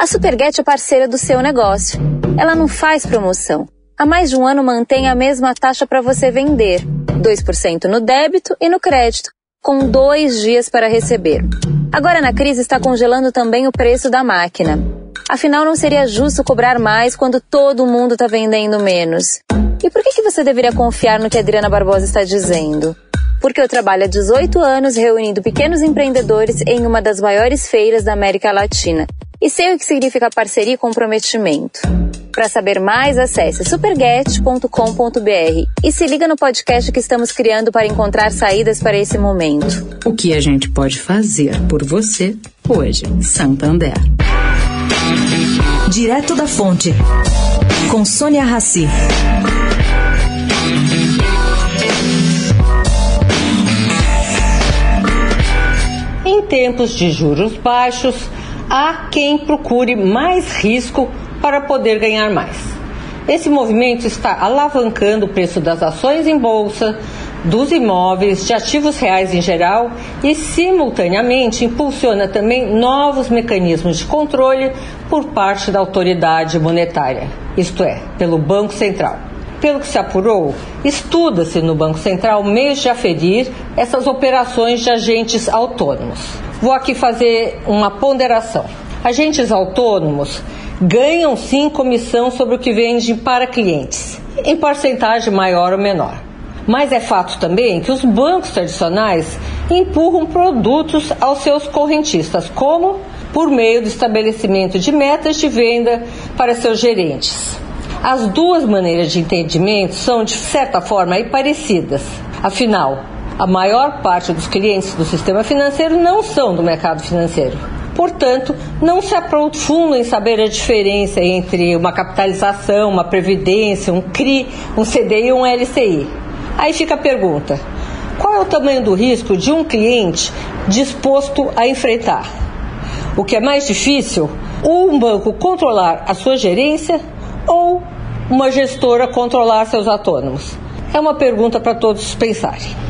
A Superget é parceira do seu negócio. Ela não faz promoção. Há mais de um ano mantém a mesma taxa para você vender, 2% no débito e no crédito, com dois dias para receber. Agora na crise está congelando também o preço da máquina. Afinal, não seria justo cobrar mais quando todo mundo está vendendo menos. E por que, que você deveria confiar no que a Adriana Barbosa está dizendo? Porque eu trabalho há 18 anos reunindo pequenos empreendedores em uma das maiores feiras da América Latina. E sei o que significa parceria e comprometimento. Para saber mais, acesse superget.com.br e se liga no podcast que estamos criando para encontrar saídas para esse momento. O que a gente pode fazer por você hoje, Santander. Direto da Fonte, com Sônia Rassi. Em tempos de juros baixos, há quem procure mais risco para poder ganhar mais. Esse movimento está alavancando o preço das ações em bolsa, dos imóveis, de ativos reais em geral e, simultaneamente, impulsiona também novos mecanismos de controle por parte da autoridade monetária, isto é, pelo Banco Central. Pelo que se apurou, estuda-se no Banco Central meios de aferir essas operações de agentes autônomos. Vou aqui fazer uma ponderação. Agentes autônomos ganham sim comissão sobre o que vendem para clientes, em porcentagem maior ou menor. Mas é fato também que os bancos tradicionais empurram produtos aos seus correntistas, como por meio do estabelecimento de metas de venda para seus gerentes. As duas maneiras de entendimento são, de certa forma, parecidas. Afinal, a maior parte dos clientes do sistema financeiro não são do mercado financeiro. Portanto, não se aprofunda em saber a diferença entre uma capitalização, uma previdência, um CRI, um CDI e um LCI. Aí fica a pergunta: qual é o tamanho do risco de um cliente disposto a enfrentar? O que é mais difícil? Um banco controlar a sua gerência ou uma gestora controlar seus autônomos? É uma pergunta para todos pensarem.